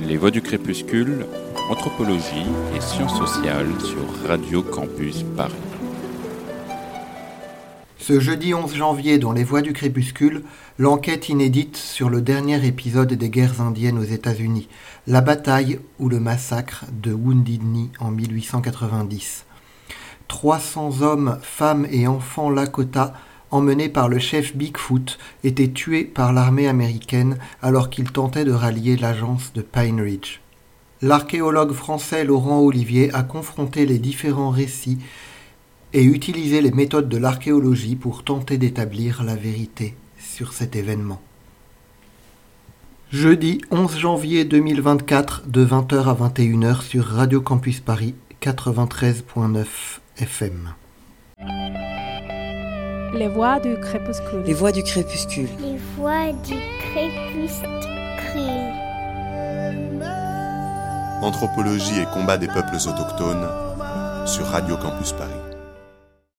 Les Voix du Crépuscule, Anthropologie et Sciences sociales sur Radio Campus Paris. Ce jeudi 11 janvier, dans Les Voix du Crépuscule, l'enquête inédite sur le dernier épisode des guerres indiennes aux États-Unis, la bataille ou le massacre de Wounded Knee en 1890. 300 hommes, femmes et enfants Lakota emmenés par le chef Bigfoot, étaient tués par l'armée américaine alors qu'ils tentaient de rallier l'agence de Pine Ridge. L'archéologue français Laurent Olivier a confronté les différents récits et utilisé les méthodes de l'archéologie pour tenter d'établir la vérité sur cet événement. Jeudi 11 janvier 2024 de 20h à 21h sur Radio Campus Paris 93.9 FM. Les voix du crépuscule. Les voix du crépuscule. Les voix du crépuscule. Anthropologie et combat des peuples autochtones sur Radio Campus Paris.